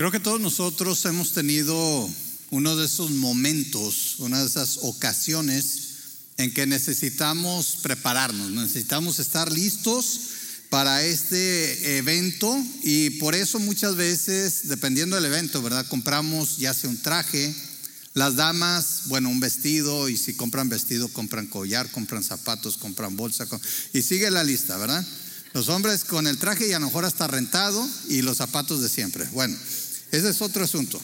Creo que todos nosotros hemos tenido uno de esos momentos, una de esas ocasiones en que necesitamos prepararnos, necesitamos estar listos para este evento y por eso muchas veces, dependiendo del evento, ¿verdad? Compramos ya sea un traje, las damas, bueno, un vestido y si compran vestido, compran collar, compran zapatos, compran bolsa y sigue la lista, ¿verdad? Los hombres con el traje y a lo mejor hasta rentado y los zapatos de siempre. Bueno, ese es otro asunto.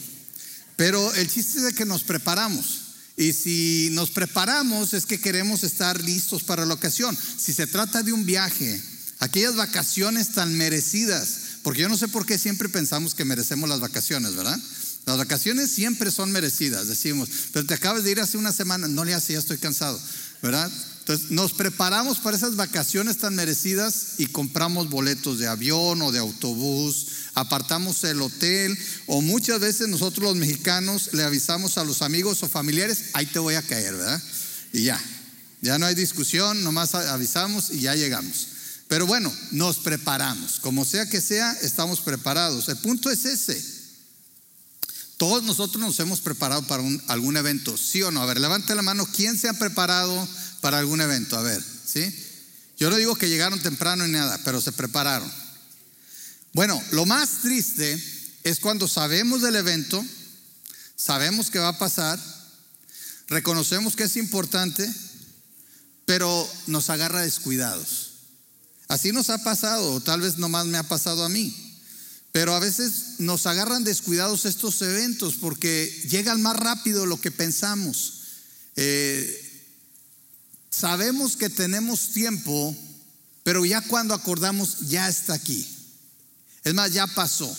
Pero el chiste es de que nos preparamos. Y si nos preparamos es que queremos estar listos para la ocasión. Si se trata de un viaje, aquellas vacaciones tan merecidas, porque yo no sé por qué siempre pensamos que merecemos las vacaciones, ¿verdad? Las vacaciones siempre son merecidas, decimos, pero te acabas de ir hace una semana, no le hace, ya estoy cansado, ¿verdad? Entonces nos preparamos para esas vacaciones tan merecidas y compramos boletos de avión o de autobús, apartamos el hotel o muchas veces nosotros los mexicanos le avisamos a los amigos o familiares, ahí te voy a caer, ¿verdad? Y ya, ya no hay discusión, nomás avisamos y ya llegamos. Pero bueno, nos preparamos, como sea que sea, estamos preparados. El punto es ese. Todos nosotros nos hemos preparado para algún evento, ¿sí o no? A ver, levante la mano, ¿quién se ha preparado para algún evento? A ver, ¿sí? Yo no digo que llegaron temprano ni nada, pero se prepararon. Bueno, lo más triste es cuando sabemos del evento, sabemos que va a pasar, reconocemos que es importante, pero nos agarra descuidados. Así nos ha pasado, o tal vez nomás me ha pasado a mí. Pero a veces nos agarran descuidados estos eventos porque llegan más rápido lo que pensamos. Eh, sabemos que tenemos tiempo, pero ya cuando acordamos ya está aquí. Es más, ya pasó.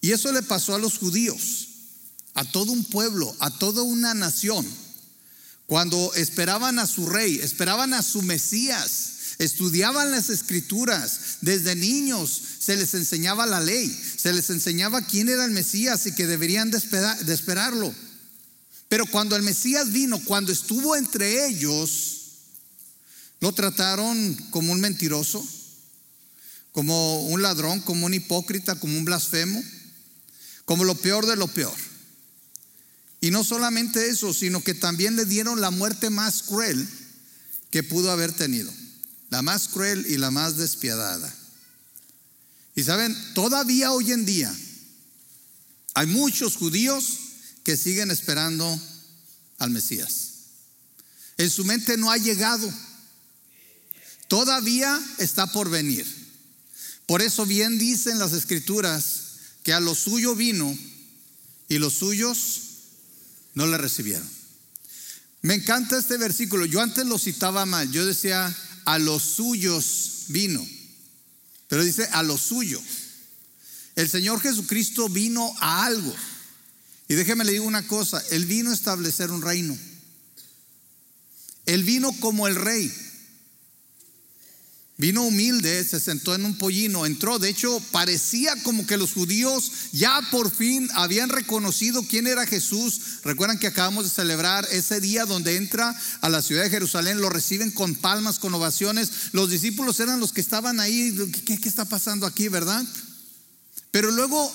Y eso le pasó a los judíos, a todo un pueblo, a toda una nación. Cuando esperaban a su rey, esperaban a su Mesías, estudiaban las escrituras, desde niños se les enseñaba la ley, se les enseñaba quién era el Mesías y que deberían de, esperarlo. Pero cuando el Mesías vino, cuando estuvo entre ellos, lo trataron como un mentiroso, como un ladrón, como un hipócrita, como un blasfemo, como lo peor de lo peor. Y no solamente eso, sino que también le dieron la muerte más cruel que pudo haber tenido. La más cruel y la más despiadada. Y saben, todavía hoy en día hay muchos judíos que siguen esperando al Mesías. En su mente no ha llegado. Todavía está por venir. Por eso bien dicen las escrituras que a lo suyo vino y los suyos no le recibieron. Me encanta este versículo. Yo antes lo citaba mal. Yo decía, a los suyos vino. Pero dice a lo suyo. El Señor Jesucristo vino a algo. Y déjeme le digo una cosa, Él vino a establecer un reino. Él vino como el rey. Vino humilde, se sentó en un pollino, entró. De hecho, parecía como que los judíos ya por fin habían reconocido quién era Jesús. Recuerdan que acabamos de celebrar ese día donde entra a la ciudad de Jerusalén, lo reciben con palmas, con ovaciones. Los discípulos eran los que estaban ahí. ¿Qué, qué está pasando aquí, verdad? Pero luego,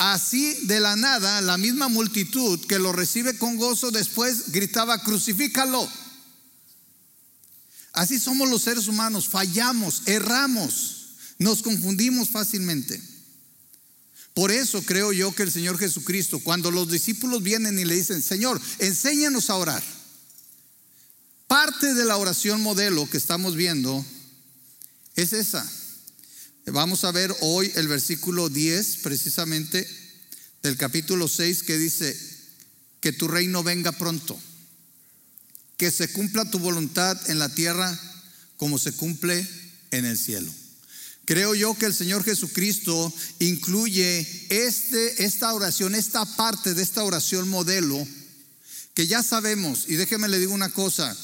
así de la nada, la misma multitud que lo recibe con gozo después gritaba, crucifícalo. Así somos los seres humanos, fallamos, erramos, nos confundimos fácilmente. Por eso creo yo que el Señor Jesucristo, cuando los discípulos vienen y le dicen, Señor, enséñanos a orar, parte de la oración modelo que estamos viendo es esa. Vamos a ver hoy el versículo 10 precisamente del capítulo 6 que dice, que tu reino venga pronto que se cumpla tu voluntad en la tierra como se cumple en el cielo. Creo yo que el Señor Jesucristo incluye este, esta oración, esta parte de esta oración modelo, que ya sabemos, y déjeme le digo una cosa,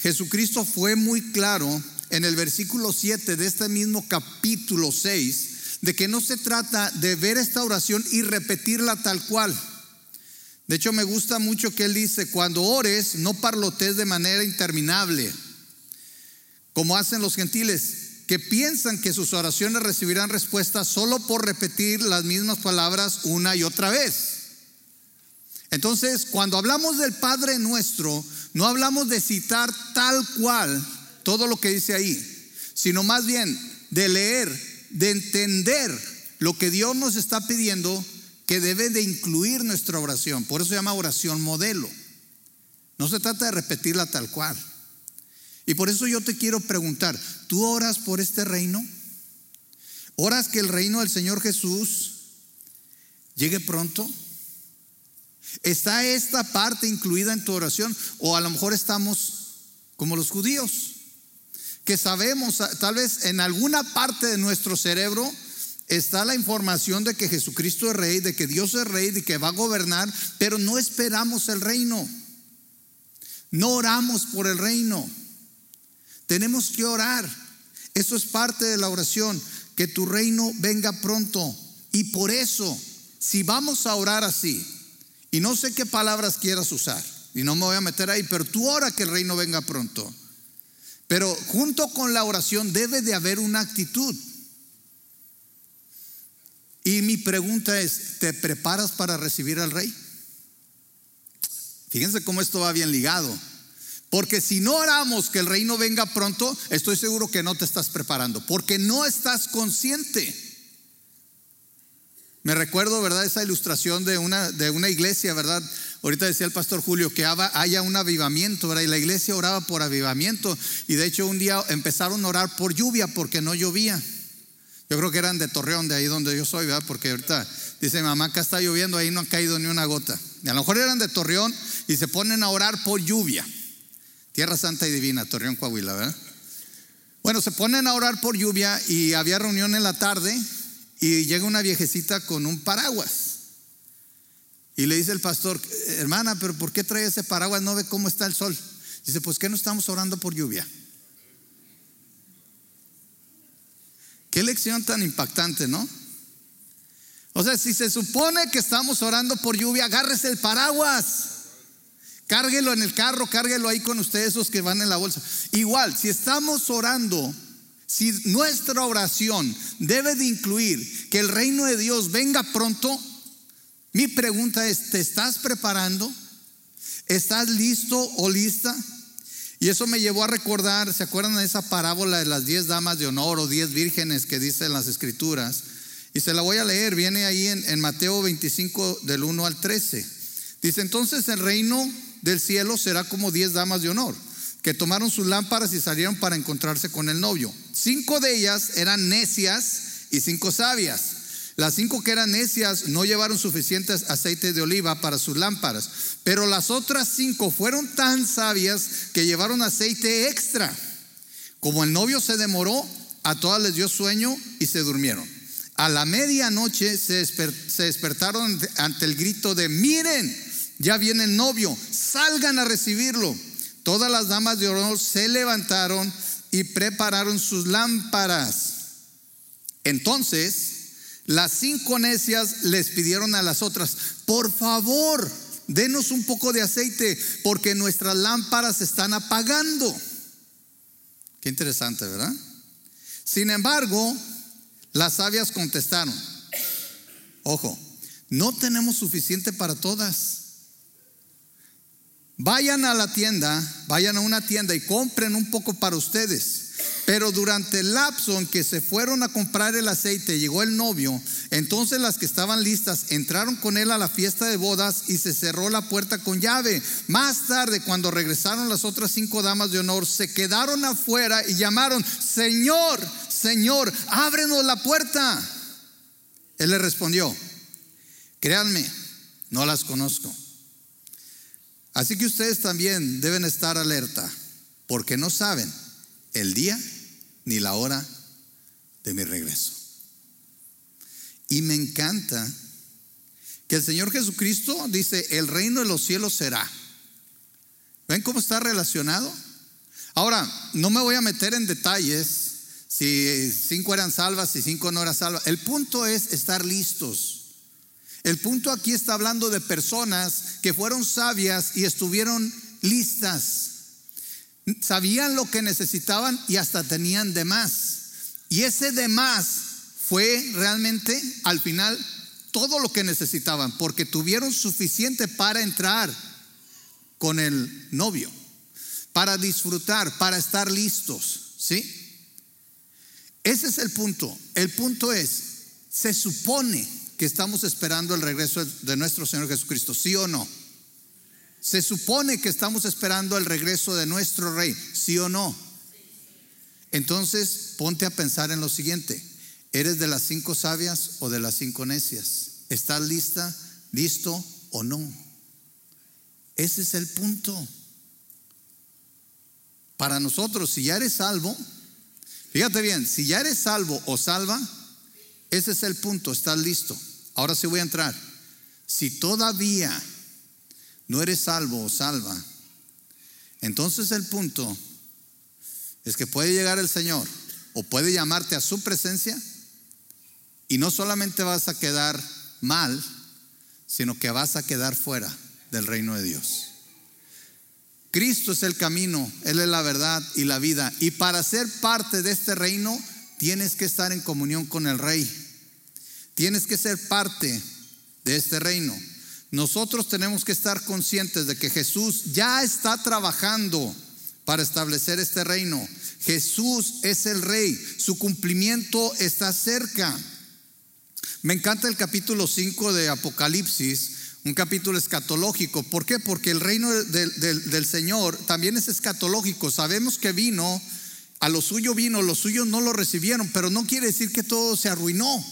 Jesucristo fue muy claro en el versículo 7 de este mismo capítulo 6, de que no se trata de ver esta oración y repetirla tal cual. De hecho, me gusta mucho que él dice, cuando ores, no parlotes de manera interminable, como hacen los gentiles, que piensan que sus oraciones recibirán respuesta solo por repetir las mismas palabras una y otra vez. Entonces, cuando hablamos del Padre nuestro, no hablamos de citar tal cual todo lo que dice ahí, sino más bien de leer, de entender lo que Dios nos está pidiendo que debe de incluir nuestra oración. Por eso se llama oración modelo. No se trata de repetirla tal cual. Y por eso yo te quiero preguntar, ¿tú oras por este reino? ¿Oras que el reino del Señor Jesús llegue pronto? ¿Está esta parte incluida en tu oración? O a lo mejor estamos como los judíos, que sabemos, tal vez en alguna parte de nuestro cerebro está la información de que Jesucristo es rey, de que Dios es rey, de que va a gobernar, pero no esperamos el reino. No oramos por el reino. Tenemos que orar. Eso es parte de la oración, que tu reino venga pronto. Y por eso, si vamos a orar así, y no sé qué palabras quieras usar, y no me voy a meter ahí, pero tú ora que el reino venga pronto. Pero junto con la oración debe de haber una actitud. Y mi pregunta es, ¿te preparas para recibir al rey? Fíjense cómo esto va bien ligado. Porque si no oramos que el reino venga pronto, estoy seguro que no te estás preparando, porque no estás consciente. Me recuerdo, ¿verdad? Esa ilustración de una, de una iglesia, ¿verdad? Ahorita decía el pastor Julio que haya un avivamiento, ¿verdad? Y la iglesia oraba por avivamiento. Y de hecho un día empezaron a orar por lluvia porque no llovía. Yo creo que eran de Torreón, de ahí donde yo soy, ¿verdad? Porque ahorita dice mamá, acá está lloviendo, ahí no ha caído ni una gota. Y a lo mejor eran de Torreón y se ponen a orar por lluvia. Tierra Santa y Divina, Torreón, Coahuila, ¿verdad? Bueno, se ponen a orar por lluvia y había reunión en la tarde y llega una viejecita con un paraguas. Y le dice el pastor, hermana, pero ¿por qué trae ese paraguas? No ve cómo está el sol. Dice, pues que no estamos orando por lluvia. Qué lección tan impactante, ¿no? O sea, si se supone que estamos orando por lluvia, agárrese el paraguas. Cárguelo en el carro, cárguelo ahí con ustedes, esos que van en la bolsa. Igual, si estamos orando, si nuestra oración debe de incluir que el reino de Dios venga pronto, mi pregunta es, ¿te estás preparando? ¿Estás listo o lista? Y eso me llevó a recordar, ¿se acuerdan de esa parábola de las diez damas de honor o diez vírgenes que dice en las escrituras? Y se la voy a leer, viene ahí en, Mateo 25 del 1 al 13. Dice, entonces el reino del cielo será como diez damas de honor, que tomaron sus lámparas y salieron para encontrarse con el novio. Cinco de ellas eran necias y cinco sabias. Las cinco que eran necias no llevaron suficientes aceite de oliva para sus lámparas, pero las otras cinco fueron tan sabias que llevaron aceite extra. Como el novio se demoró, a todas les dio sueño y se durmieron. A la medianoche se, se despertaron ante el grito de, miren, ya viene el novio, salgan a recibirlo. Todas las damas de honor se levantaron y prepararon sus lámparas. Entonces, las cinco necias les pidieron a las otras, por favor, denos un poco de aceite porque nuestras lámparas están apagando. Qué interesante, ¿verdad? Sin embargo, las sabias contestaron, ojo, no tenemos suficiente para todas. Vayan a la tienda, vayan a una tienda y compren un poco para ustedes. Pero durante el lapso en que se fueron a comprar el aceite, llegó el novio, entonces las que estaban listas entraron con él a la fiesta de bodas y se cerró la puerta con llave. Más tarde, cuando regresaron las otras cinco damas de honor, se quedaron afuera y llamaron, Señor, Señor, ábrenos la puerta. Él le respondió, créanme, no las conozco. Así que ustedes también deben estar alerta, porque no saben el día ni la hora de mi regreso. Y me encanta que el Señor Jesucristo dice, el reino de los cielos será. ¿Ven cómo está relacionado? Ahora, no me voy a meter en detalles si cinco eran salvas y cinco no eran salvas. El punto es estar listos. El punto aquí está hablando de personas que fueron sabias y estuvieron listas. Sabían lo que necesitaban y hasta tenían de más. Y ese de más fue realmente al final todo lo que necesitaban, porque tuvieron suficiente para entrar con el novio, para disfrutar, para estar listos, ¿sí? Ese es el punto. El punto es, se supone que estamos esperando el regreso de nuestro Señor Jesucristo, ¿sí o no? Se supone que estamos esperando el regreso de nuestro Rey, ¿sí o no? Entonces, ponte a pensar en lo siguiente. ¿Eres de las cinco sabias o de las cinco necias? ¿Estás lista, listo o no? Ese es el punto. Para nosotros, si ya eres salvo, fíjate bien, si ya eres salvo o salva, ese es el punto, estás listo. Ahora sí voy a entrar. Si todavía no eres salvo o salva, entonces el punto es que puede llegar el Señor o puede llamarte a su presencia y no solamente vas a quedar mal, sino que vas a quedar fuera del reino de Dios. Cristo es el camino, Él es la verdad y la vida. Y para ser parte de este reino, tienes que estar en comunión con el Rey. Tienes que ser parte de este reino. Nosotros tenemos que estar conscientes de que Jesús ya está trabajando para establecer este reino. Jesús es el rey, su cumplimiento está cerca. Me encanta el capítulo 5 de Apocalipsis, un capítulo escatológico. ¿Por qué? Porque el reino del, del Señor también es escatológico. Sabemos que vino, a lo suyo vino, los suyos no lo recibieron, pero no quiere decir que todo se arruinó.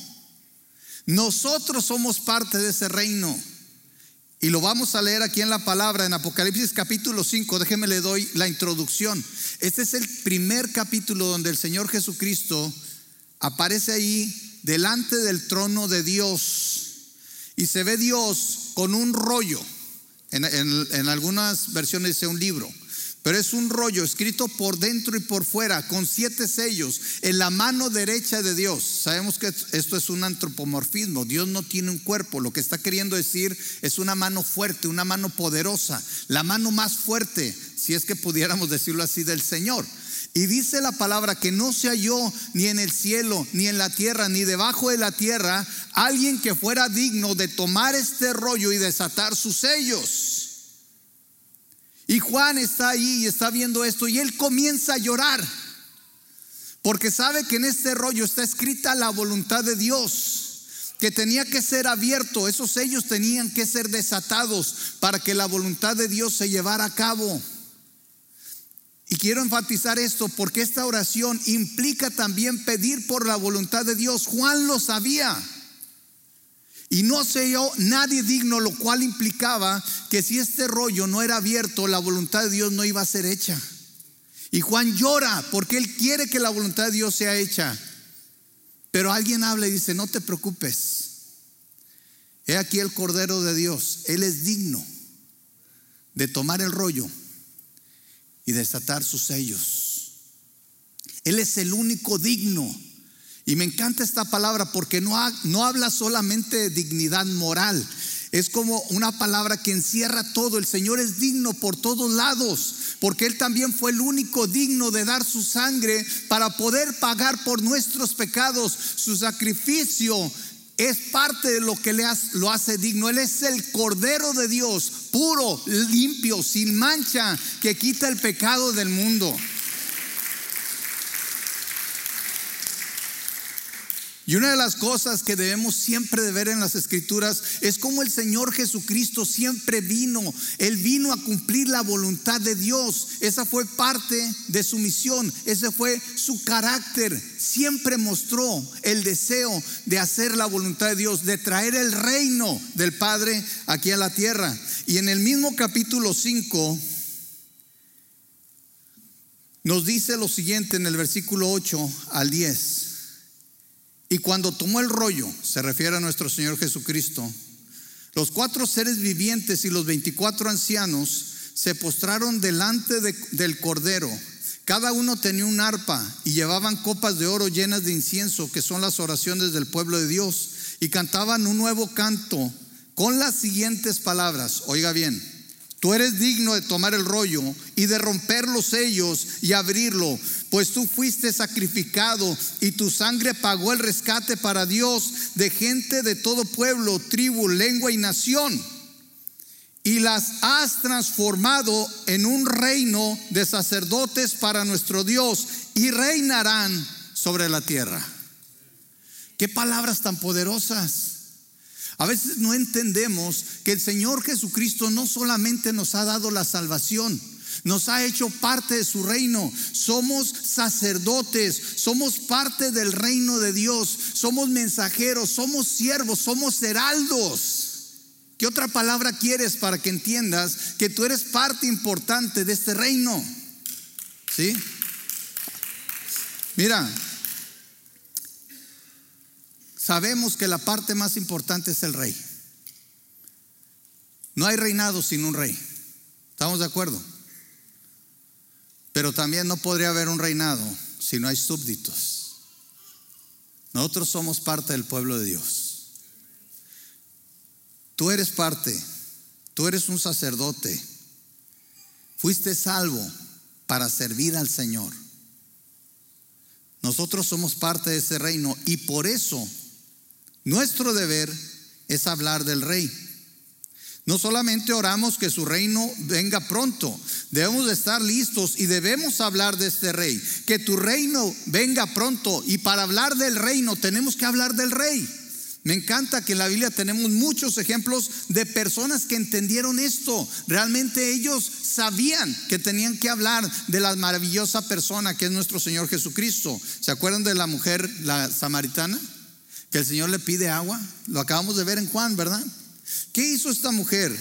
Nosotros somos parte de ese reino. Y lo vamos a leer aquí en la palabra, en Apocalipsis capítulo 5. Déjeme le doy la introducción. Este es el primer capítulo donde el Señor Jesucristo aparece ahí delante del trono de Dios. Y se ve Dios con un rollo. En, en algunas versiones dice un libro. Pero es un rollo escrito por dentro y por fuera, con siete sellos, en la mano derecha de Dios. Sabemos que esto es un antropomorfismo. Dios no tiene un cuerpo. Lo que está queriendo decir es una mano fuerte, una mano poderosa, la mano más fuerte, si es que pudiéramos decirlo así, del Señor. Y dice la palabra que no se halló ni en el cielo, ni en la tierra, ni debajo de la tierra, alguien que fuera digno de tomar este rollo y desatar sus sellos. Y Juan está ahí y está viendo esto y él comienza a llorar. Porque sabe que en este rollo está escrita la voluntad de Dios, que tenía que ser abierto, esos sellos tenían que ser desatados para que la voluntad de Dios se llevara a cabo. Y quiero enfatizar esto porque esta oración implica también pedir por la voluntad de Dios. Juan lo sabía. Y no se yo nadie digno, lo cual implicaba que si este rollo no era abierto, la voluntad de Dios no iba a ser hecha. Y Juan llora porque él quiere que la voluntad de Dios sea hecha. Pero alguien habla y dice, no te preocupes. He aquí el Cordero de Dios. Él es digno de tomar el rollo y desatar sus sellos. Él es el único digno y me encanta esta palabra porque no, no habla solamente de dignidad moral, es como una palabra que encierra todo. El Señor es digno por todos lados, porque Él también fue el único digno de dar su sangre para poder pagar por nuestros pecados. Su sacrificio es parte de lo que le lo hace digno. Él es el Cordero de Dios, puro, limpio, sin mancha, que quita el pecado del mundo. Y una de las cosas que debemos siempre de ver en las escrituras es cómo el Señor Jesucristo siempre vino. Él vino a cumplir la voluntad de Dios. Esa fue parte de su misión. Ese fue su carácter. Siempre mostró el deseo de hacer la voluntad de Dios, de traer el reino del Padre aquí a la tierra. Y en el mismo capítulo 5 nos dice lo siguiente en el versículo 8 al 10. Y cuando tomó el rollo, se refiere a nuestro Señor Jesucristo, los cuatro seres vivientes y los veinticuatro ancianos se postraron delante del Cordero. Cada uno tenía un arpa y llevaban copas de oro llenas de incienso, que son las oraciones del pueblo de Dios, y cantaban un nuevo canto con las siguientes palabras. Oiga bien, Tú eres digno de tomar el rollo y de romper los sellos y abrirlo, pues tú fuiste sacrificado y tu sangre pagó el rescate para Dios de gente de todo pueblo, tribu, lengua y nación. Y las has transformado en un reino de sacerdotes para nuestro Dios y reinarán sobre la tierra. Qué palabras tan poderosas. A veces no entendemos que el Señor Jesucristo no solamente nos ha dado la salvación, nos ha hecho parte de su reino. Somos sacerdotes, somos parte del reino de Dios, somos mensajeros, somos siervos, somos heraldos. ¿Qué otra palabra quieres para que entiendas que tú eres parte importante de este reino? ¿Sí? Mira, sabemos que la parte más importante es el rey. No hay reinado sin un rey. ¿Estamos de acuerdo? Pero también no podría haber un reinado si no hay súbditos. Nosotros somos parte del pueblo de Dios. Tú eres parte, tú eres un sacerdote. Fuiste salvo para servir al Señor. Nosotros somos parte de ese reino y por eso nuestro deber es hablar del rey. No solamente oramos que su reino venga pronto, debemos estar listos y debemos hablar de este rey. Que tu reino venga pronto y para hablar del reino tenemos que hablar del rey. Me encanta que en la Biblia tenemos muchos ejemplos de personas que entendieron esto. Realmente ellos sabían que tenían que hablar de la maravillosa persona que es nuestro Señor Jesucristo. ¿Se acuerdan de la mujer, la samaritana? Que el Señor le pide agua. Lo acabamos de ver en Juan, ¿verdad? ¿Qué hizo esta mujer?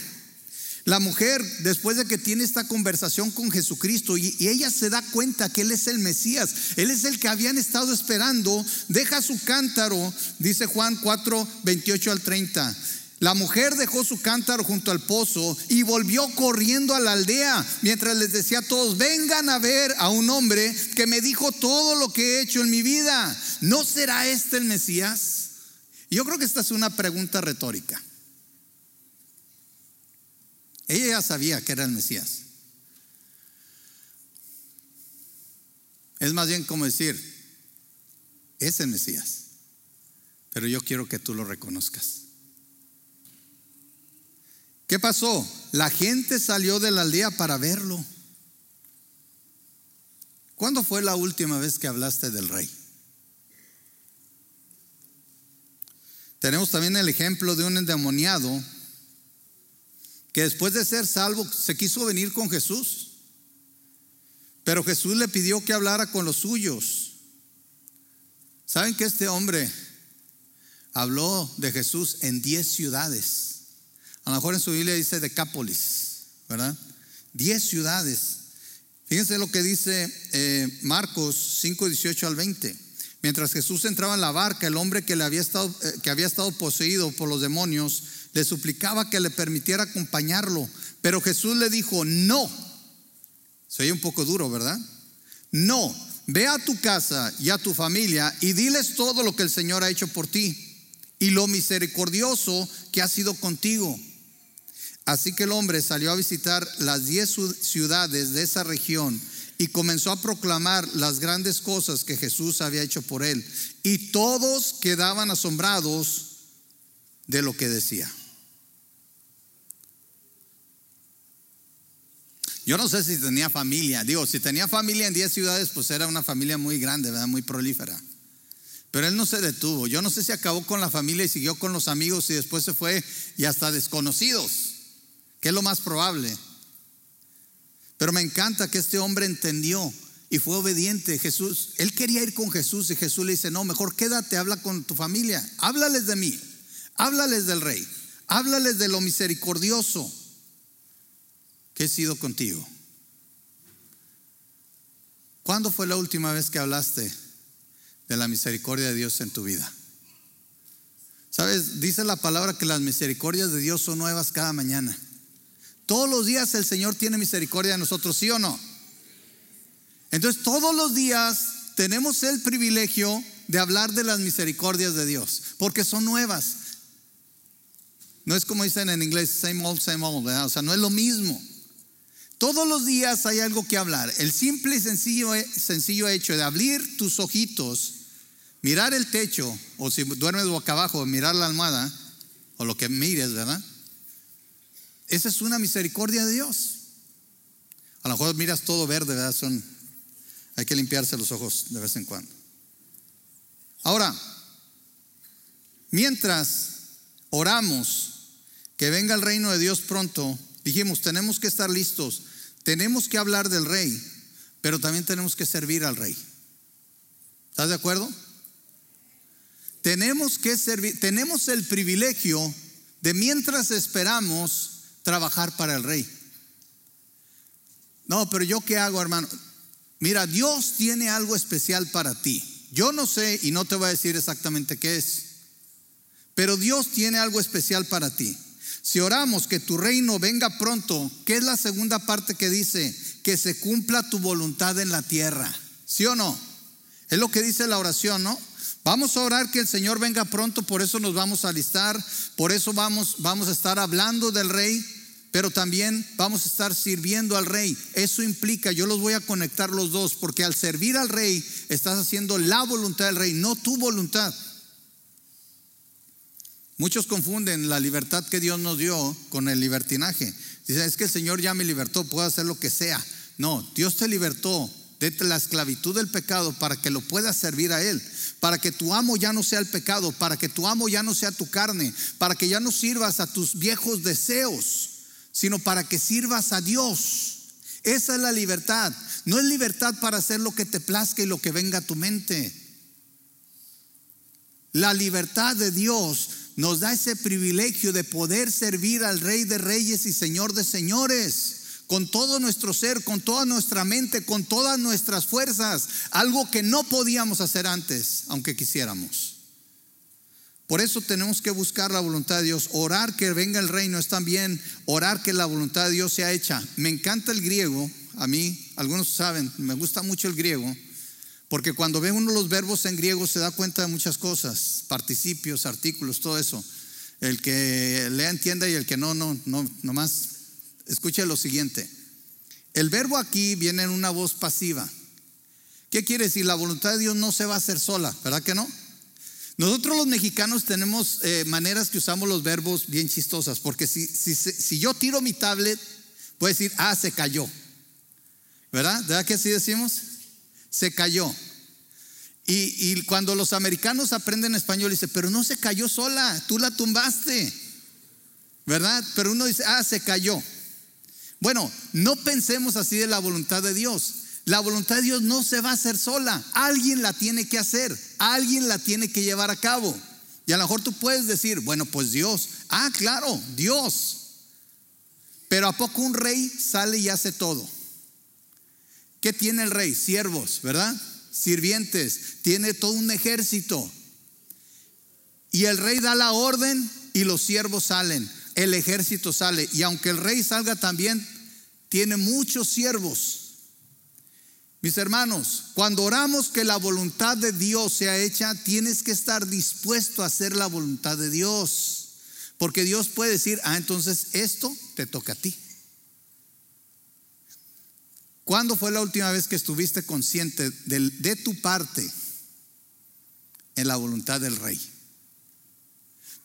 La mujer, después de que tiene esta conversación con Jesucristo y, ella se da cuenta que Él es el Mesías, Él es el que habían estado esperando, deja su cántaro, dice Juan 4, 28 al 30. La mujer dejó su cántaro junto al pozo y volvió corriendo a la aldea mientras les decía a todos, vengan a ver a un hombre que me dijo todo lo que he hecho en mi vida. ¿No será este el Mesías? Yo creo que esta es una pregunta retórica. Ella ya sabía que era el Mesías. Es más bien como decir, es el Mesías, pero yo quiero que tú lo reconozcas. ¿Qué pasó? La gente salió de la aldea para verlo. ¿Cuándo fue la última vez que hablaste del rey? Tenemos también el ejemplo de un endemoniado que después de ser salvo se quiso venir con Jesús. Pero Jesús le pidió que hablara con los suyos. ¿Saben que este hombre habló de Jesús en 10 ciudades? A lo mejor en su Biblia dice Decápolis, ¿verdad? 10 ciudades. Fíjense lo que dice eh, Marcos 5, 18 al 20. Mientras Jesús entraba en la barca, el hombre que, le había estado, eh, que había estado poseído por los demonios le suplicaba que le permitiera acompañarlo. Pero Jesús le dijo, no. Se oye un poco duro, ¿verdad? No, ve a tu casa y a tu familia y diles todo lo que el Señor ha hecho por ti y lo misericordioso que ha sido contigo. Así que el hombre salió a visitar las diez ciudades de esa región y comenzó a proclamar las grandes cosas que Jesús había hecho por él. Y todos quedaban asombrados de lo que decía. Yo no sé si tenía familia, digo, si tenía familia en 10 ciudades, pues era una familia muy grande, ¿verdad? muy prolífera. Pero él no se detuvo. Yo no sé si acabó con la familia y siguió con los amigos y después se fue y hasta desconocidos, que es lo más probable. Pero me encanta que este hombre entendió y fue obediente. Jesús, él quería ir con Jesús y Jesús le dice, no, mejor quédate, habla con tu familia, háblales de mí, háblales del rey, háblales de lo misericordioso que he sido contigo. ¿Cuándo fue la última vez que hablaste de la misericordia de Dios en tu vida? Sabes, dice la palabra que las misericordias de Dios son nuevas cada mañana. Todos los días el Señor tiene misericordia de nosotros, ¿sí o no? Entonces todos los días tenemos el privilegio de hablar de las misericordias de Dios, porque son nuevas. No es como dicen en inglés, same old, same old, o sea, no es lo mismo. Todos los días hay algo que hablar. El simple y sencillo, sencillo hecho de abrir tus ojitos, mirar el techo, o si duermes boca abajo, mirar la almohada, o lo que mires, ¿verdad? Esa es una misericordia de Dios. A lo mejor miras todo verde, ¿verdad? Son, hay que limpiarse los ojos de vez en cuando. Ahora, mientras oramos que venga el reino de Dios pronto, dijimos, tenemos que estar listos tenemos que hablar del rey, pero también tenemos que servir al rey. ¿Estás de acuerdo? Tenemos que servir, tenemos el privilegio de mientras esperamos trabajar para el rey. No, pero yo qué hago, hermano? Mira, Dios tiene algo especial para ti. Yo no sé y no te voy a decir exactamente qué es, pero Dios tiene algo especial para ti. Si oramos que tu reino venga pronto, ¿qué es la segunda parte que dice? Que se cumpla tu voluntad en la tierra. ¿Sí o no? Es lo que dice la oración, ¿no? Vamos a orar que el Señor venga pronto, por eso nos vamos a alistar, por eso vamos, vamos a estar hablando del rey, pero también vamos a estar sirviendo al rey. Eso implica, yo los voy a conectar los dos, porque al servir al rey estás haciendo la voluntad del rey, no tu voluntad. Muchos confunden la libertad que Dios nos dio con el libertinaje. Dicen, es que el Señor ya me libertó, puedo hacer lo que sea. No, Dios te libertó de la esclavitud del pecado para que lo puedas servir a Él, para que tu amo ya no sea el pecado, para que tu amo ya no sea tu carne, para que ya no sirvas a tus viejos deseos, sino para que sirvas a Dios. Esa es la libertad. No es libertad para hacer lo que te plazca y lo que venga a tu mente. La libertad de Dios nos da ese privilegio de poder servir al Rey de Reyes y Señor de Señores con todo nuestro ser, con toda nuestra mente, con todas nuestras fuerzas, algo que no podíamos hacer antes, aunque quisiéramos. Por eso tenemos que buscar la voluntad de Dios. Orar que venga el reino es también orar que la voluntad de Dios sea hecha. Me encanta el griego, a mí, algunos saben, me gusta mucho el griego. Porque cuando ve uno los verbos en griego se da cuenta de muchas cosas, participios, artículos, todo eso. El que lea entienda y el que no, no, no, nomás escuche lo siguiente. El verbo aquí viene en una voz pasiva. ¿Qué quiere decir? La voluntad de Dios no se va a hacer sola, ¿verdad que no? Nosotros los mexicanos tenemos eh, maneras que usamos los verbos bien chistosas, porque si, si, si yo tiro mi tablet, puedo decir, ah, se cayó. ¿Verdad? ¿Verdad que así decimos? se cayó. Y, cuando los americanos aprenden español, dice, pero no se cayó sola, tú la tumbaste, ¿verdad? Pero uno dice, ah, se cayó. Bueno, no pensemos así de la voluntad de Dios. La voluntad de Dios no se va a hacer sola. Alguien la tiene que hacer. Alguien la tiene que llevar a cabo. Y a lo mejor tú puedes decir, bueno, pues Dios. Ah, claro, Dios. Pero ¿a poco un rey sale y hace todo? ¿Qué tiene el rey? Siervos, ¿verdad? Sirvientes. Tiene todo un ejército. Y el rey da la orden y los siervos salen. El ejército sale. Y aunque el rey salga también, tiene muchos siervos. Mis hermanos, cuando oramos que la voluntad de Dios sea hecha, tienes que estar dispuesto a hacer la voluntad de Dios. Porque Dios puede decir, ah, entonces esto te toca a ti. ¿Cuándo fue la última vez que estuviste consciente de, tu parte en la voluntad del rey?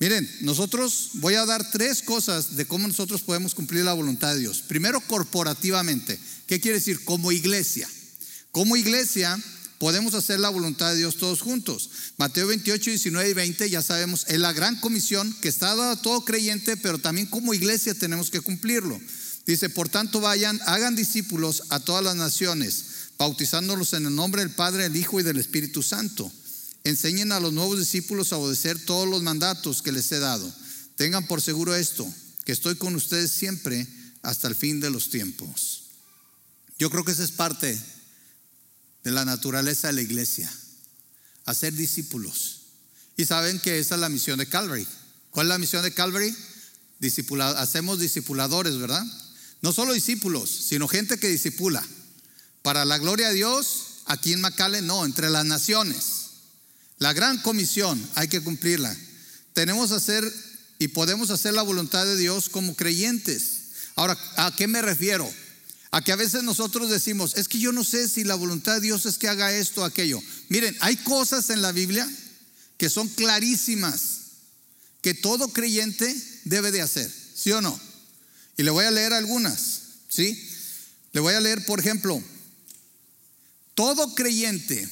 Miren, nosotros voy a dar tres cosas de cómo nosotros podemos cumplir la voluntad de Dios. Primero, corporativamente. ¿Qué quiere decir? Como iglesia. Como iglesia podemos hacer la voluntad de Dios todos juntos. Mateo 28, 19 y 20, ya sabemos, es la gran comisión que está dada a todo creyente, pero también como iglesia tenemos que cumplirlo. Dice, por tanto vayan, hagan discípulos a todas las naciones, bautizándolos en el nombre del Padre, del Hijo y del Espíritu Santo. Enseñen a los nuevos discípulos a obedecer todos los mandatos que les he dado. Tengan por seguro esto, que estoy con ustedes siempre hasta el fin de los tiempos. Yo creo que esa es parte de la naturaleza de la iglesia, hacer discípulos. Y saben que esa es la misión de Calvary. ¿Cuál es la misión de Calvary? hacemos discipuladores, ¿verdad? No solo discípulos, sino gente que discipula. Para la gloria de Dios, aquí en Macale no, entre las naciones. La gran comisión hay que cumplirla. Tenemos que hacer y podemos hacer la voluntad de Dios como creyentes. Ahora, ¿a qué me refiero? A que a veces nosotros decimos, es que yo no sé si la voluntad de Dios es que haga esto o aquello. Miren, hay cosas en la Biblia que son clarísimas, que todo creyente debe de hacer, ¿sí o no? Y le voy a leer algunas, ¿sí? Le voy a leer, por ejemplo, todo creyente,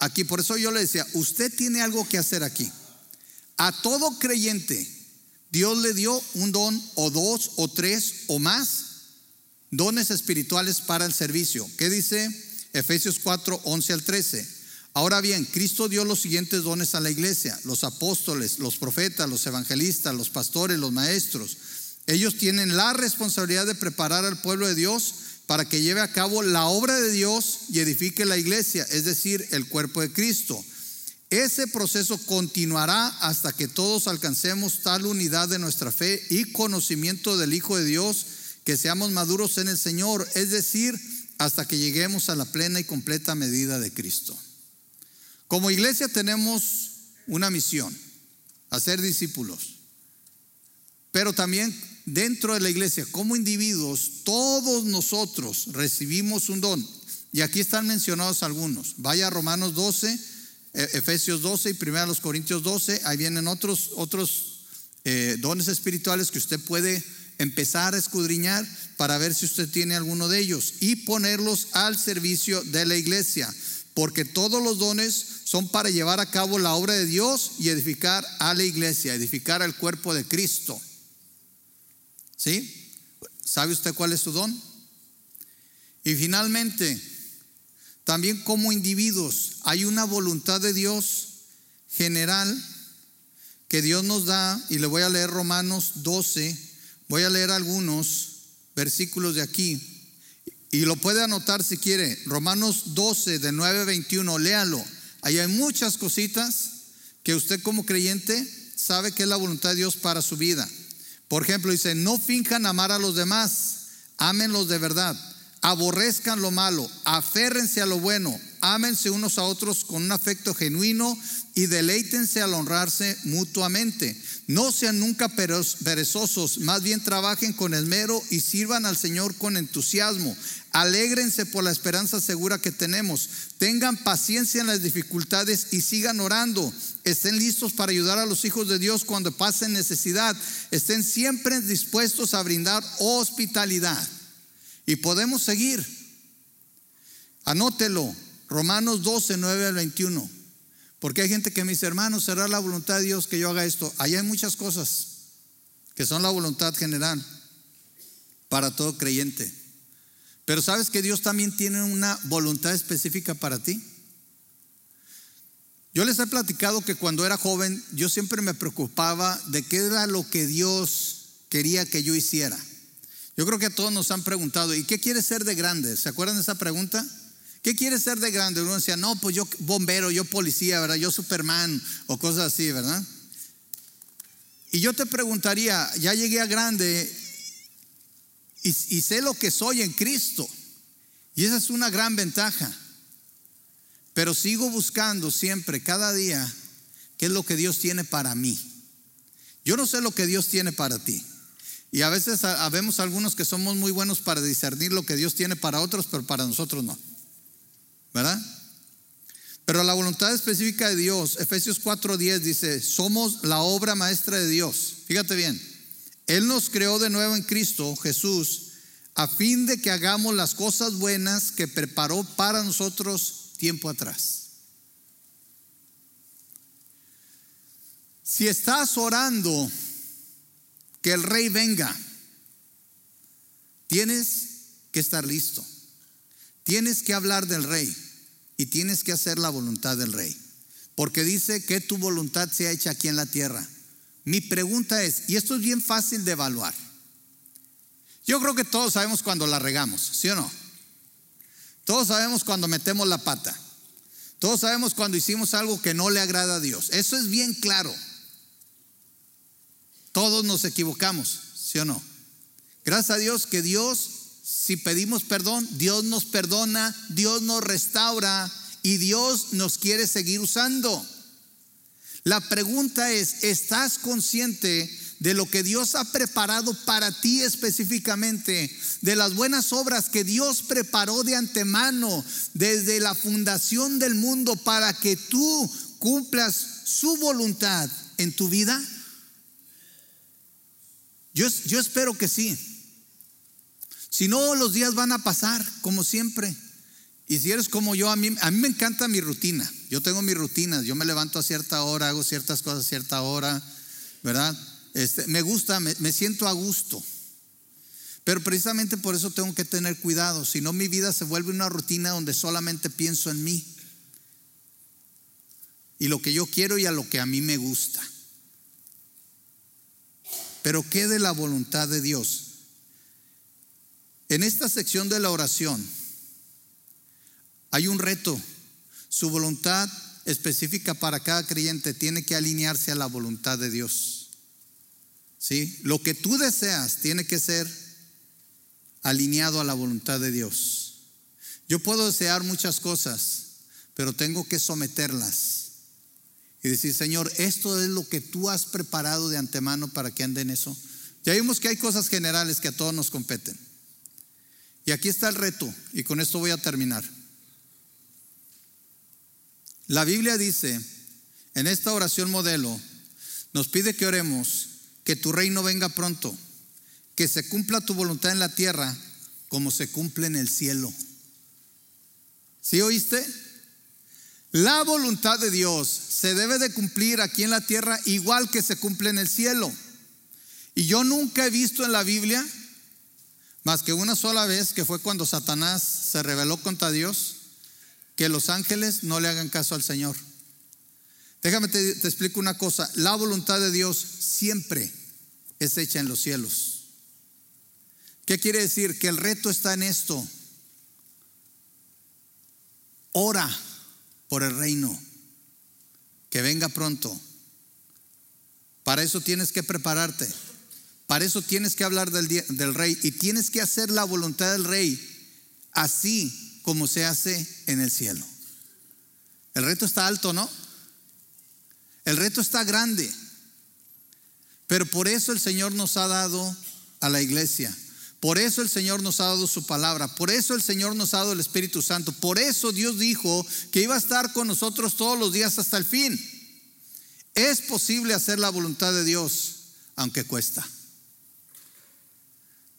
aquí por eso yo le decía, usted tiene algo que hacer aquí. A todo creyente, Dios le dio un don o dos o tres o más dones espirituales para el servicio. ¿Qué dice Efesios 4, 11 al 13? Ahora bien, Cristo dio los siguientes dones a la iglesia, los apóstoles, los profetas, los evangelistas, los pastores, los maestros. Ellos tienen la responsabilidad de preparar al pueblo de Dios para que lleve a cabo la obra de Dios y edifique la iglesia, es decir, el cuerpo de Cristo. Ese proceso continuará hasta que todos alcancemos tal unidad de nuestra fe y conocimiento del Hijo de Dios que seamos maduros en el Señor, es decir, hasta que lleguemos a la plena y completa medida de Cristo. Como iglesia tenemos una misión, hacer discípulos, pero también dentro de la iglesia, como individuos, todos nosotros recibimos un don. Y aquí están mencionados algunos. Vaya a Romanos 12, e, Efesios 12 y 1 Corintios 12. Ahí vienen otros, otros eh, dones espirituales que usted puede empezar a escudriñar para ver si usted tiene alguno de ellos y ponerlos al servicio de la iglesia, porque todos los dones son para llevar a cabo la obra de Dios y edificar a la iglesia, edificar al cuerpo de Cristo. ¿Sí? ¿Sabe usted cuál es su don? Y finalmente, también como individuos hay una voluntad de Dios general que Dios nos da, y le voy a leer Romanos 12, Voy a leer algunos versículos de aquí y lo puede anotar si quiere. Romanos 12, de 9 a 21, léalo. Ahí hay muchas cositas que usted como creyente sabe que es la voluntad de Dios para su vida. Por ejemplo, dice, no finjan amar a los demás, ámenlos de verdad, aborrezcan lo malo, aférrense a lo bueno, ámense unos a otros con un afecto genuino y deleítense al honrarse mutuamente. No sean nunca perezosos, más bien trabajen con esmero y sirvan al Señor con entusiasmo. Alégrense por la esperanza segura que tenemos. Tengan paciencia en las dificultades y sigan orando. Estén listos para ayudar a los hijos de Dios cuando pasen necesidad. Estén siempre dispuestos a brindar hospitalidad. Y podemos seguir. Anótelo. Romanos 12, 9 al 21. Porque hay gente que me dice, hermano, será la voluntad de Dios que yo haga esto. Allá hay muchas cosas que son la voluntad general para todo creyente. Pero sabes que Dios también tiene una voluntad específica para ti. Yo les he platicado que cuando era joven yo siempre me preocupaba de qué era lo que Dios quería que yo hiciera. Yo creo que a todos nos han preguntado, ¿y qué quieres ser de grande? ¿Se acuerdan de esa pregunta? ¿Qué quieres ser de grande? Uno decía, no, pues yo bombero, yo policía, ¿verdad? Yo Superman o cosas así, ¿verdad? Y yo te preguntaría, ya llegué a grande y, sé lo que soy en Cristo. Y esa es una gran ventaja. Pero sigo buscando siempre, cada día, qué es lo que Dios tiene para mí. Yo no sé lo que Dios tiene para ti. Y a veces habemos algunos que somos muy buenos para discernir lo que Dios tiene para otros, pero para nosotros no. ¿Verdad? Pero la voluntad específica de Dios, Efesios 4:10 dice, somos la obra maestra de Dios. Fíjate bien, Él nos creó de nuevo en Cristo Jesús a fin de que hagamos las cosas buenas que preparó para nosotros tiempo atrás. Si estás orando que el rey venga, tienes que estar listo. Tienes que hablar del rey y tienes que hacer la voluntad del rey. Porque dice que tu voluntad sea hecha aquí en la tierra. Mi pregunta es, y esto es bien fácil de evaluar. Yo creo que todos sabemos cuando la regamos, ¿sí o no? Todos sabemos cuando metemos la pata. Todos sabemos cuando hicimos algo que no le agrada a Dios. Eso es bien claro. Todos nos equivocamos, ¿sí o no? Gracias a Dios que Dios si pedimos perdón, Dios nos perdona, Dios nos restaura y Dios nos quiere seguir usando. La pregunta es, ¿estás consciente de lo que Dios ha preparado para ti específicamente, de las buenas obras que Dios preparó de antemano desde la fundación del mundo para que tú cumplas su voluntad en tu vida? Yo, yo espero que sí. Si no, los días van a pasar como siempre. Y si eres como yo, a mí, a mí me encanta mi rutina. Yo tengo mi rutina. Yo me levanto a cierta hora, hago ciertas cosas a cierta hora, ¿verdad? Este, me gusta, me, me siento a gusto. Pero precisamente por eso tengo que tener cuidado. Si no, mi vida se vuelve una rutina donde solamente pienso en mí. Y lo que yo quiero y a lo que a mí me gusta. Pero ¿qué de la voluntad de Dios? En esta sección de la oración hay un reto. Su voluntad específica para cada creyente tiene que alinearse a la voluntad de Dios. ¿Sí? Lo que tú deseas tiene que ser alineado a la voluntad de Dios. Yo puedo desear muchas cosas, pero tengo que someterlas y decir, Señor, esto es lo que tú has preparado de antemano para que ande en eso. Ya vimos que hay cosas generales que a todos nos competen. Y aquí está el reto, y con esto voy a terminar. La Biblia dice, en esta oración modelo, nos pide que oremos, que tu reino venga pronto, que se cumpla tu voluntad en la tierra como se cumple en el cielo. ¿Sí oíste? La voluntad de Dios se debe de cumplir aquí en la tierra igual que se cumple en el cielo. Y yo nunca he visto en la Biblia más que una sola vez, que fue cuando Satanás se rebeló contra Dios, que los ángeles no le hagan caso al Señor. Déjame te, te, explico una cosa. La voluntad de Dios siempre es hecha en los cielos. ¿Qué quiere decir? Que el reto está en esto. Ora por el reino. Que venga pronto. Para eso tienes que prepararte. Para eso tienes que hablar del, rey y tienes que hacer la voluntad del rey así como se hace en el cielo. El reto está alto, ¿no? El reto está grande. Pero por eso el Señor nos ha dado a la iglesia. Por eso el Señor nos ha dado su palabra. Por eso el Señor nos ha dado el Espíritu Santo. Por eso Dios dijo que iba a estar con nosotros todos los días hasta el fin. Es posible hacer la voluntad de Dios, aunque cuesta.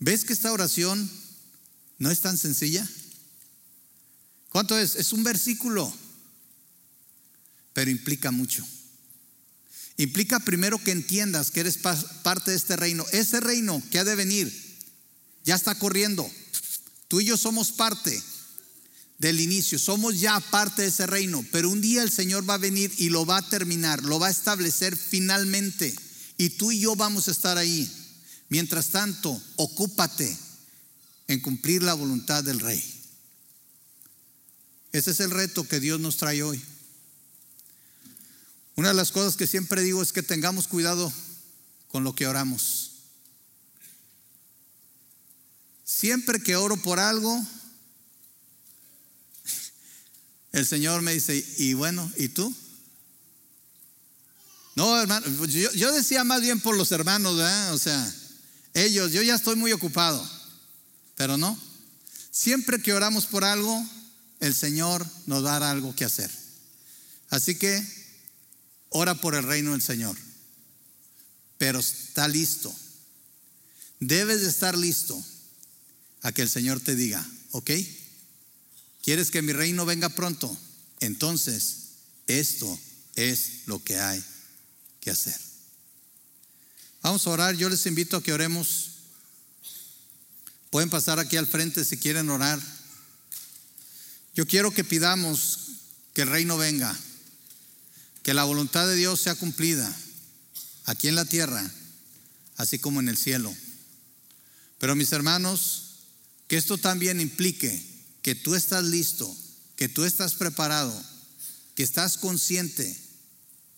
¿Ves que esta oración no es tan sencilla? ¿Cuánto es? Es un versículo, pero implica mucho. Implica primero que entiendas que eres parte de este reino. Ese reino que ha de venir ya está corriendo. Tú y yo somos parte del inicio, somos ya parte de ese reino, pero un día el Señor va a venir y lo va a terminar, lo va a establecer finalmente. Y tú y yo vamos a estar ahí. Mientras tanto, ocúpate en cumplir la voluntad del rey. Ese es el reto que Dios nos trae hoy. Una de las cosas que siempre digo es que tengamos cuidado con lo que oramos. Siempre que oro por algo, el Señor me dice, y bueno, ¿y tú? No, hermano, yo, decía más bien por los hermanos, ¿verdad? O sea, ellos, yo ya estoy muy ocupado, pero no. Siempre que oramos por algo, el Señor nos va a dar algo que hacer. Así que ora por el reino del Señor, pero está listo. Debes de estar listo a que el Señor te diga, ¿ok? ¿Quieres que mi reino venga pronto? Entonces, esto es lo que hay que hacer. Vamos a orar, yo les invito a que oremos. Pueden pasar aquí al frente si quieren orar. Yo quiero que pidamos que el reino venga, que la voluntad de Dios sea cumplida aquí en la tierra, así como en el cielo. Pero mis hermanos, que esto también implique que tú estás listo, que tú estás preparado, que estás consciente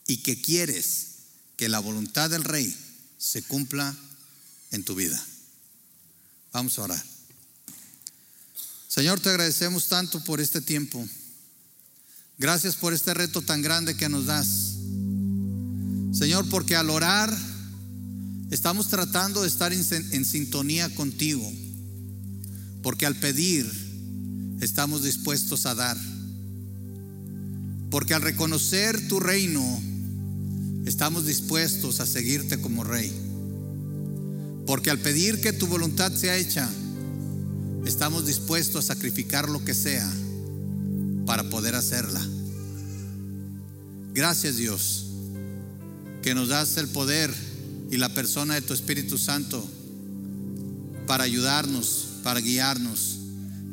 y que quieres que la voluntad del rey se cumpla en tu vida. Vamos a orar. Señor, te agradecemos tanto por este tiempo. Gracias por este reto tan grande que nos das. Señor, porque al orar estamos tratando de estar en, en sintonía contigo, porque al pedir estamos dispuestos a dar. Porque al reconocer tu reino, estamos dispuestos a seguirte como rey. Porque al pedir que tu voluntad sea hecha, estamos dispuestos a sacrificar lo que sea para poder hacerla. Gracias Dios, que nos das el poder y la persona de tu Espíritu Santo para ayudarnos, para guiarnos.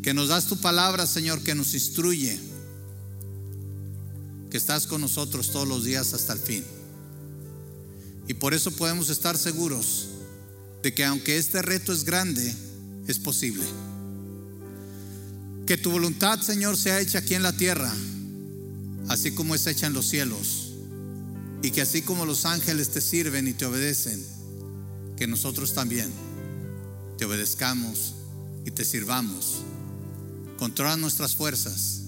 Que nos das tu palabra, Señor, que nos instruye. Que estás con nosotros todos los días hasta el fin. Y por eso podemos estar seguros de que aunque este reto es grande, es posible. Que tu voluntad, Señor, sea hecha aquí en la tierra, así como es hecha en los cielos. Y que así como los ángeles te sirven y te obedecen, que nosotros también te obedezcamos y te sirvamos con todas nuestras fuerzas,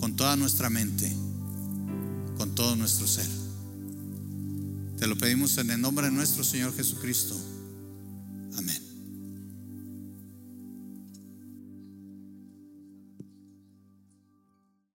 con toda nuestra mente, con todo nuestro ser. Te lo pedimos en el nombre de nuestro Señor Jesucristo.